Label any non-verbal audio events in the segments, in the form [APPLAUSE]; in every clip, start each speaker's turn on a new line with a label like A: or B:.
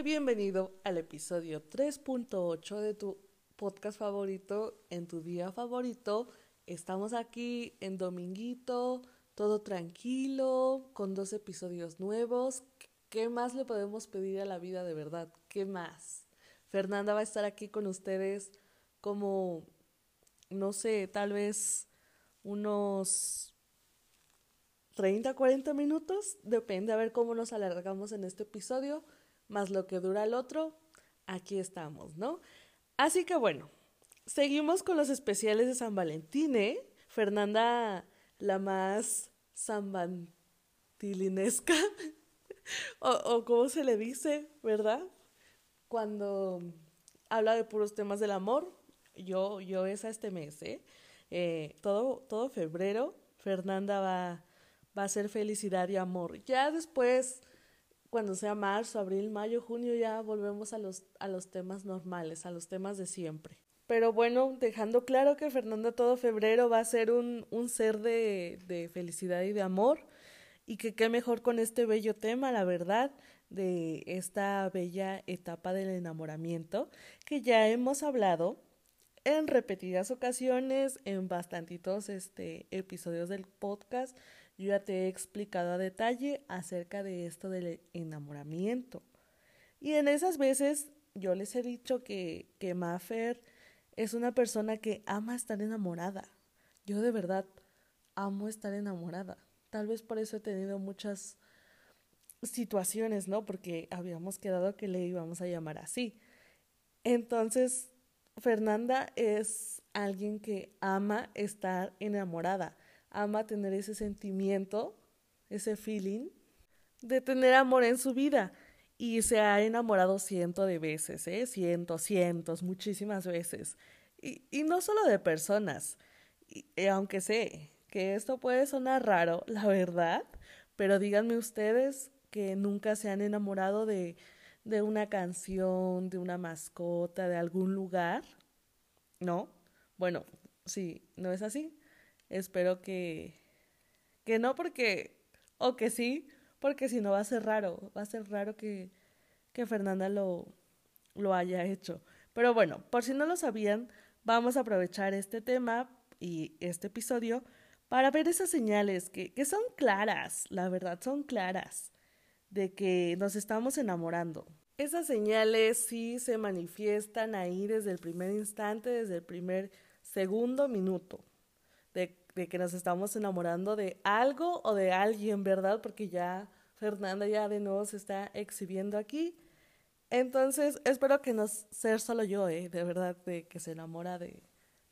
A: Bienvenido al episodio 3.8 de tu podcast favorito en tu día favorito. Estamos aquí en Dominguito, todo tranquilo, con dos episodios nuevos. ¿Qué más le podemos pedir a la vida de verdad? ¿Qué más? Fernanda va a estar aquí con ustedes como, no sé, tal vez unos 30, 40 minutos. Depende a ver cómo nos alargamos en este episodio, más lo que dura el otro. Aquí estamos, ¿no? Así que bueno, seguimos con los especiales de San Valentín, ¿eh? Fernanda, la más sambantilinesca, [LAUGHS] o, o cómo se le dice, ¿verdad? Cuando habla de puros temas del amor, yo, yo es a este mes, ¿eh? ¿eh? todo, todo febrero, Fernanda va, va a ser felicidad y amor. Ya después, cuando sea marzo, abril, mayo, junio, ya volvemos a los, a los temas normales, a los temas de siempre. Pero bueno, dejando claro que Fernanda todo febrero va a ser un, un ser de, de felicidad y de amor, y que qué mejor con este bello tema, la verdad, de esta bella etapa del enamoramiento, que ya hemos hablado en repetidas ocasiones, en bastantitos este, episodios del podcast, yo ya te he explicado a detalle acerca de esto del enamoramiento. Y en esas veces yo les he dicho que, que Maffer es una persona que ama estar enamorada. Yo de verdad amo estar enamorada. Tal vez por eso he tenido muchas situaciones, ¿no? Porque habíamos quedado que le íbamos a llamar así. Entonces, Fernanda es alguien que ama estar enamorada, ama tener ese sentimiento, ese feeling de tener amor en su vida. Y se ha enamorado cientos de veces, ¿eh? Cientos, cientos, muchísimas veces. Y, y no solo de personas. Y, y aunque sé que esto puede sonar raro, [LAUGHS] la verdad, pero díganme ustedes que nunca se han enamorado de, de una canción, de una mascota, de algún lugar. ¿No? Bueno, sí, ¿no es así? Espero que, que no porque, o que sí, porque si no va a ser raro, va a ser raro que, que Fernanda lo, lo haya hecho. Pero bueno, por si no lo sabían, vamos a aprovechar este tema y este episodio para ver esas señales que, que son claras, la verdad, son claras, de que nos estamos enamorando. Esas señales sí se manifiestan ahí desde el primer instante, desde el primer segundo minuto, de, de que nos estamos enamorando de algo o de alguien, ¿verdad? Porque ya Fernanda ya de nuevo se está exhibiendo aquí. Entonces, espero que no sea solo yo, ¿eh? de verdad, de que se enamora de,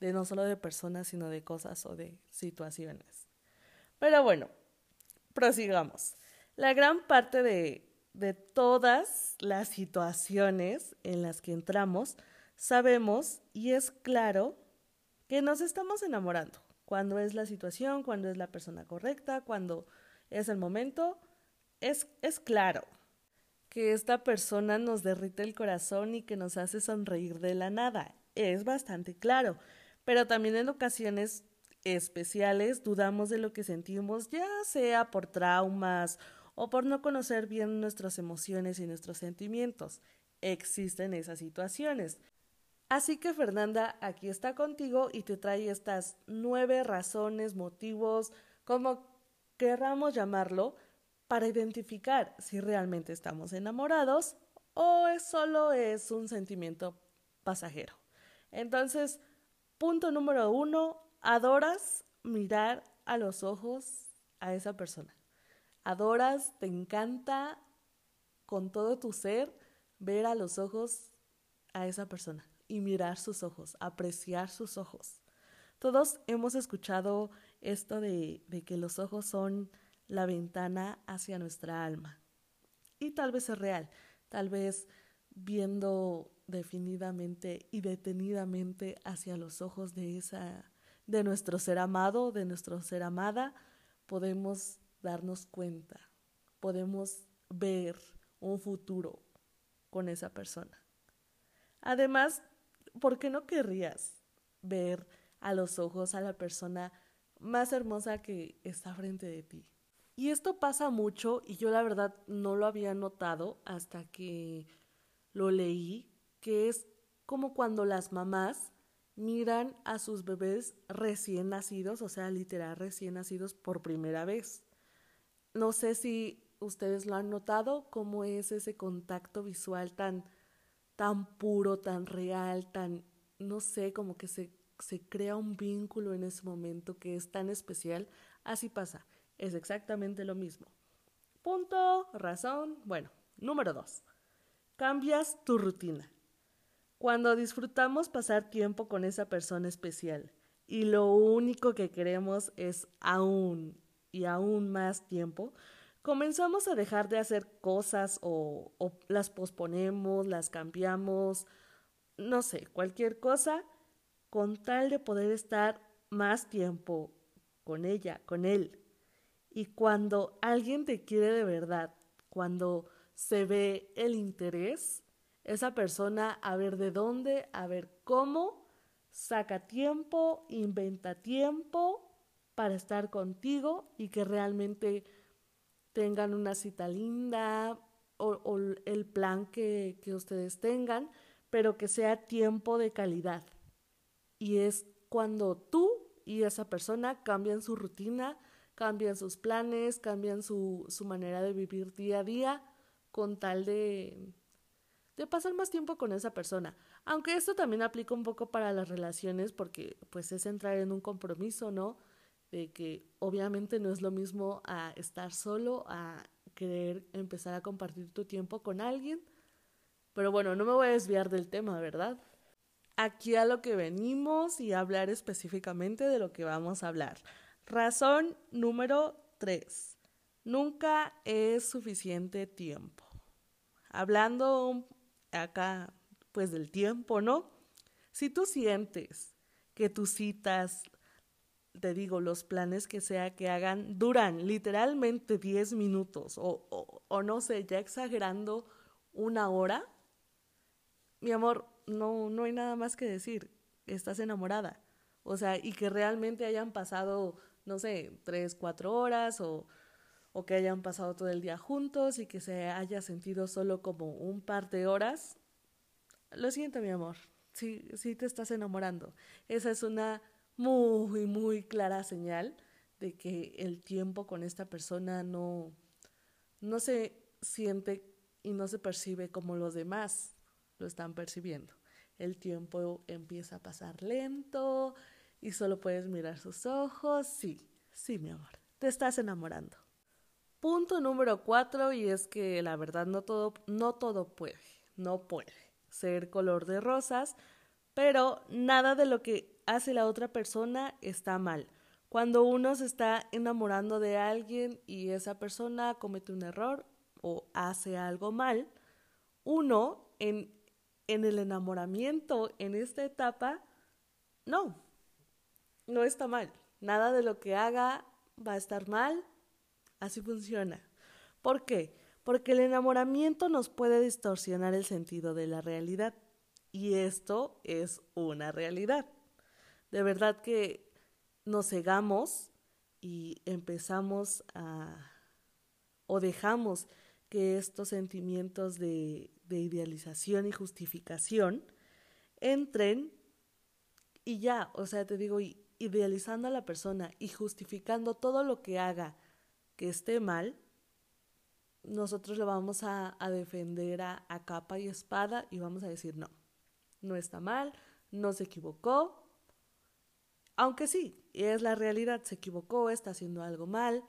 A: de no solo de personas, sino de cosas o de situaciones. Pero bueno, prosigamos. La gran parte de, de todas las situaciones en las que entramos, sabemos y es claro que nos estamos enamorando. Cuando es la situación, cuando es la persona correcta, cuando es el momento, es, es claro que esta persona nos derrite el corazón y que nos hace sonreír de la nada. Es bastante claro pero también en ocasiones especiales dudamos de lo que sentimos, ya sea por traumas o por no conocer bien nuestras emociones y nuestros sentimientos. Existen esas situaciones. Así que Fernanda aquí está contigo y te trae estas nueve razones, motivos, como querramos llamarlo, para identificar si realmente estamos enamorados o es solo es un sentimiento pasajero. Entonces, Punto número uno, adoras mirar a los ojos a esa persona. Adoras, te encanta con todo tu ser ver a los ojos a esa persona y mirar sus ojos, apreciar sus ojos. Todos hemos escuchado esto de, de que los ojos son la ventana hacia nuestra alma. Y tal vez es real, tal vez viendo definidamente y detenidamente hacia los ojos de esa de nuestro ser amado, de nuestro ser amada, podemos darnos cuenta, podemos ver un futuro con esa persona. Además, ¿por qué no querrías ver a los ojos a la persona más hermosa que está frente de ti? Y esto pasa mucho y yo la verdad no lo había notado hasta que lo leí, que es como cuando las mamás miran a sus bebés recién nacidos, o sea, literal recién nacidos por primera vez. No sé si ustedes lo han notado, cómo es ese contacto visual tan, tan puro, tan real, tan, no sé, como que se, se crea un vínculo en ese momento que es tan especial. Así pasa, es exactamente lo mismo. Punto, razón. Bueno, número dos. Cambias tu rutina. Cuando disfrutamos pasar tiempo con esa persona especial y lo único que queremos es aún y aún más tiempo, comenzamos a dejar de hacer cosas o, las posponemos, las cambiamos, no sé, cualquier cosa, con tal de poder estar más tiempo con ella, con él. Y cuando alguien te quiere de verdad, cuando se ve el interés, esa persona a ver de dónde, a ver cómo, saca tiempo, inventa tiempo para estar contigo y que realmente tengan una cita linda o, el plan que, que ustedes tengan, pero que sea tiempo de calidad. Y es cuando tú y esa persona cambian su rutina, cambian sus planes, cambian su, su manera de vivir día a día con tal de, de pasar más tiempo con esa persona. Aunque esto también aplica un poco para las relaciones porque pues es entrar en un compromiso, ¿no? De que obviamente no es lo mismo a estar solo, a querer empezar a compartir tu tiempo con alguien. Pero bueno, no me voy a desviar del tema, ¿verdad? Aquí a lo que venimos y hablar específicamente de lo que vamos a hablar. Razón número 3. Nunca es suficiente tiempo. Hablando acá, pues del tiempo, ¿no? Si tú sientes que tus citas, te digo, los planes que sea que hagan, duran literalmente 10 minutos o, o, no sé, ya exagerando una hora, mi amor, no, no hay nada más que decir, estás enamorada. O sea, y que realmente hayan pasado, no sé, tres, cuatro horas o o que hayan pasado todo el día juntos y que se haya sentido solo como un par de horas, lo siento, mi amor, sí, sí te estás enamorando. Esa es una muy, muy clara señal de que el tiempo con esta persona no, no se siente y no se percibe como los demás lo están percibiendo. El tiempo empieza a pasar lento y solo puedes mirar sus ojos. Sí, sí, mi amor, te estás enamorando. Punto número cuatro, y es que la verdad no todo, no todo puede, no puede ser color de rosas, pero nada de lo que hace la otra persona está mal. Cuando uno se está enamorando de alguien y esa persona comete un error o hace algo mal, uno en, en el enamoramiento, en esta etapa, no, no está mal. Nada de lo que haga va a estar mal, Así funciona. ¿Por qué? Porque el enamoramiento nos puede distorsionar el sentido de la realidad. Y esto es una realidad. De verdad que nos cegamos y empezamos a... o dejamos que estos sentimientos de, de idealización y justificación entren y ya, o sea, te digo, idealizando a la persona y justificando todo lo que haga que esté mal, nosotros lo vamos a, defender a, capa y espada y vamos a decir no, no está mal, no se equivocó, aunque sí, es la realidad, se equivocó, está haciendo algo mal,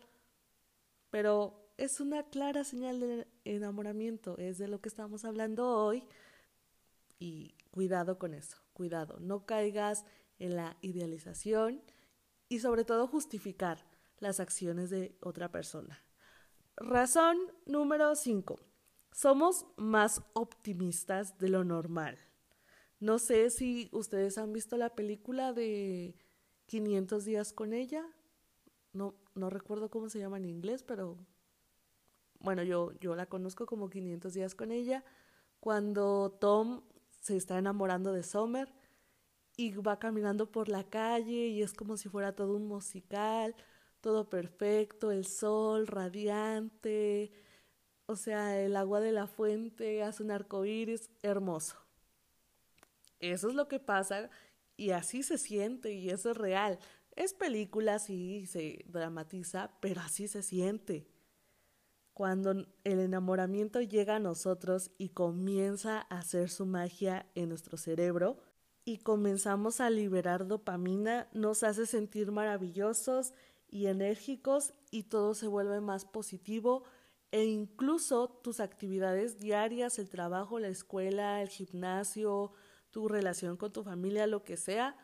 A: pero es una clara señal de enamoramiento, es de lo que estamos hablando hoy y cuidado con eso, cuidado, no caigas en la idealización y sobre todo justificar las acciones de otra persona. Razón número 5. Somos más optimistas de lo normal. No sé si ustedes han visto la película de 500 días con ella. No, no recuerdo cómo se llama en inglés, pero bueno, yo, yo la conozco como 500 días con ella. Cuando Tom se está enamorando de Summer y va caminando por la calle y es como si fuera todo un musical todo perfecto, el sol radiante. o sea, el agua de la fuente hace un arco iris hermoso. Eso es lo que pasa y así se siente y eso es real. Es película, sí, se dramatiza, pero así se siente. Cuando el enamoramiento llega a nosotros y comienza a hacer su magia en nuestro cerebro y comenzamos a liberar dopamina, nos hace sentir maravillosos y enérgicos y todo se vuelve más positivo e incluso tus actividades diarias, el trabajo, la escuela, el gimnasio, tu relación con tu familia, lo que sea,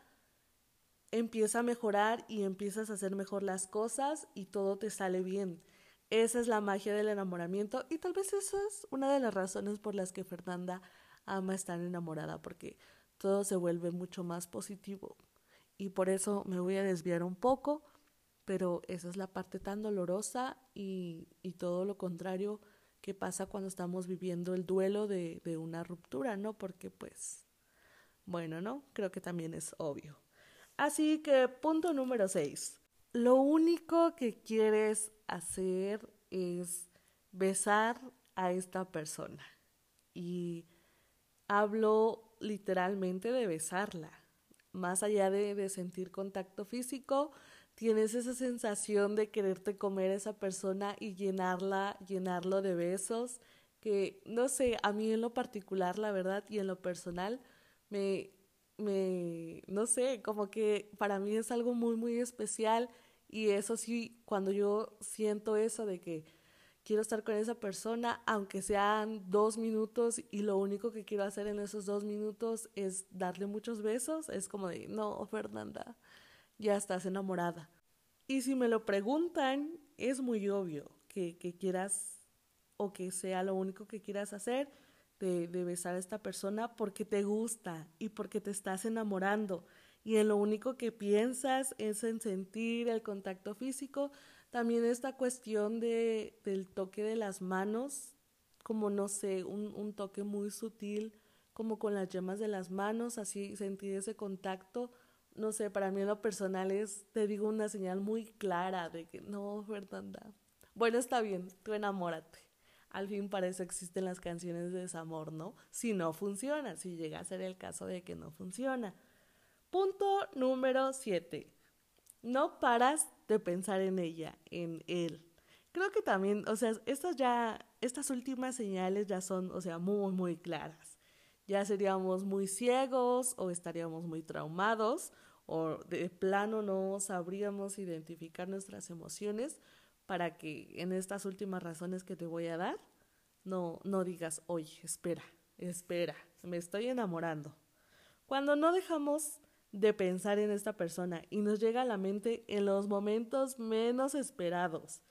A: empieza a mejorar y empiezas a hacer mejor las cosas y todo te sale bien. Esa es la magia del enamoramiento y tal vez esa es una de las razones por las que Fernanda ama estar enamorada, porque todo se vuelve mucho más positivo. Y por eso me voy a desviar un poco, pero esa es la parte tan dolorosa y, y todo lo contrario que pasa cuando estamos viviendo el duelo de, de una ruptura, ¿no? Porque pues, bueno, ¿no? Creo que también es obvio. Así que punto número 6. Lo único que quieres hacer es besar a esta persona. Y hablo literalmente de besarla. Más allá de, de, sentir contacto físico, tienes esa sensación de quererte comer a esa persona y llenarla, llenarlo de besos, que no sé, a mí en lo particular, la verdad, y en lo personal, me, me, no sé, como que para mí es algo muy, muy especial y eso sí, cuando yo siento eso de que quiero estar con esa persona, aunque sean dos minutos y lo único que quiero hacer en esos dos minutos es darle muchos besos, es como de, no, Fernanda, ya estás enamorada. Y si me lo preguntan, es muy obvio que, que quieras o que sea lo único que quieras hacer de, besar a esta persona porque te gusta y porque te estás enamorando y en lo único que piensas es en sentir el contacto físico. También esta cuestión de, del toque de las manos, como no sé, un, un toque muy sutil, como con las yemas de las manos, así sentir ese contacto. No sé, para mí en lo personal es, te digo, una señal muy clara de que no, Fernanda. Bueno, está bien, tú enamórate. Al fin para eso existen las canciones de desamor, ¿no? Si no funciona, si llega a ser el caso de que no funciona. Punto número 7. No paras de pensar en ella, en él. Creo que también, o sea, estas ya, estas últimas señales ya son, o sea, muy, muy claras. Ya seríamos muy ciegos o estaríamos muy traumados o de plano no sabríamos identificar nuestras emociones para que en estas últimas razones que te voy a dar, no, no digas, oye, espera, espera, me estoy enamorando. Cuando no dejamos de pensar en esta persona y nos llega a la mente en los momentos menos esperados.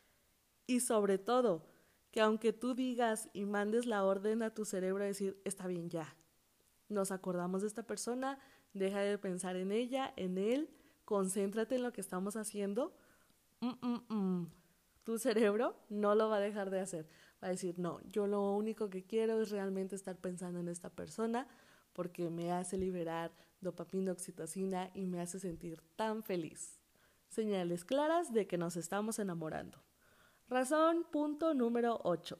A: Y sobre todo, que aunque tú digas y mandes la orden a tu cerebro a decir, está bien ya, nos acordamos de esta persona, deja de pensar en ella, en él, concéntrate en lo que estamos haciendo, mm, mm, mm. Tu cerebro no lo va a dejar de hacer. Va a decir, no, yo lo único que quiero es realmente estar pensando en esta persona porque me hace liberar dopamina, oxitocina y me hace sentir tan feliz. Señales claras de que nos estamos enamorando. Razón punto número 8.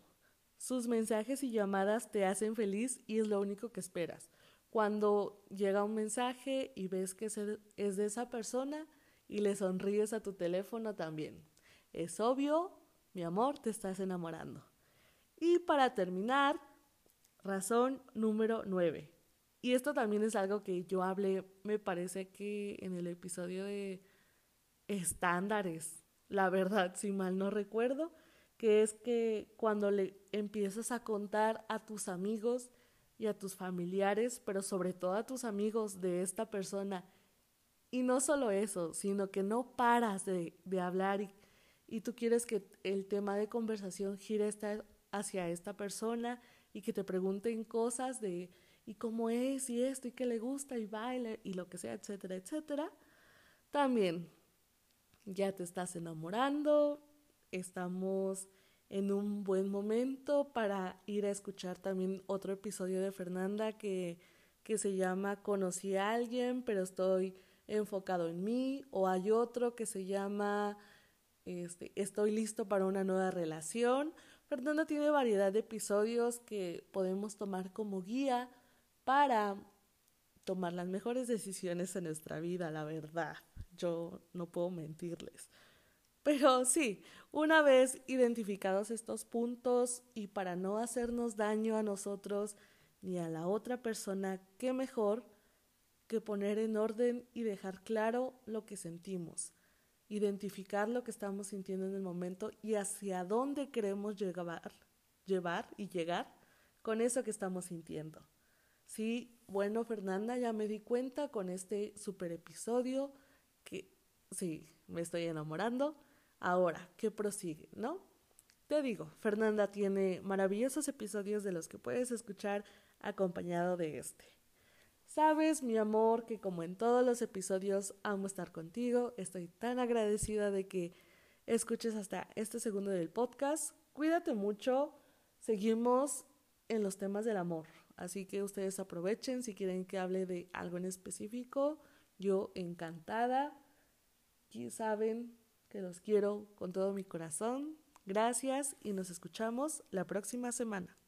A: Sus mensajes y llamadas te hacen feliz y es lo único que esperas. Cuando llega un mensaje y ves que es de esa persona y le sonríes a tu teléfono también. Es obvio, mi amor, te estás enamorando. Y para terminar, razón número 9. Y esto también es algo que yo hablé, me parece que en el episodio de estándares, la verdad, si mal no recuerdo, que es que cuando le empiezas a contar a tus amigos y a tus familiares, pero sobre todo a tus amigos de esta persona, y no solo eso, sino que no paras de, de hablar y, y tú quieres que el tema de conversación gire hacia esta persona y que te pregunten cosas de y cómo es y esto y qué le gusta y baila y lo que sea, etcétera, etcétera. También ya te estás enamorando, estamos en un buen momento para ir a escuchar también otro episodio de Fernanda que, que se llama Conocí a alguien, pero estoy enfocado en mí, o hay otro que se llama este, Estoy listo para una nueva relación, Fernanda tiene variedad de episodios que podemos tomar como guía para tomar las mejores decisiones en nuestra vida, la verdad. Yo no puedo mentirles. Pero sí, una vez identificados estos puntos y para no hacernos daño a nosotros ni a la otra persona, qué mejor que poner en orden y dejar claro lo que sentimos, identificar lo que estamos sintiendo en el momento y hacia dónde queremos llevar, llevar y llegar con eso que estamos sintiendo. Sí, bueno, Fernanda, ya me di cuenta con este super episodio que sí, me estoy enamorando. Ahora, ¿qué prosigue, no? Te digo, Fernanda tiene maravillosos episodios de los que puedes escuchar acompañado de este. Sabes, mi amor, que como en todos los episodios amo estar contigo. Estoy tan agradecida de que escuches hasta este segundo del podcast. Cuídate mucho. Seguimos en los temas del amor. Así que ustedes aprovechen si quieren que hable de algo en específico. Yo encantada. Y saben que los quiero con todo mi corazón. Gracias y nos escuchamos la próxima semana.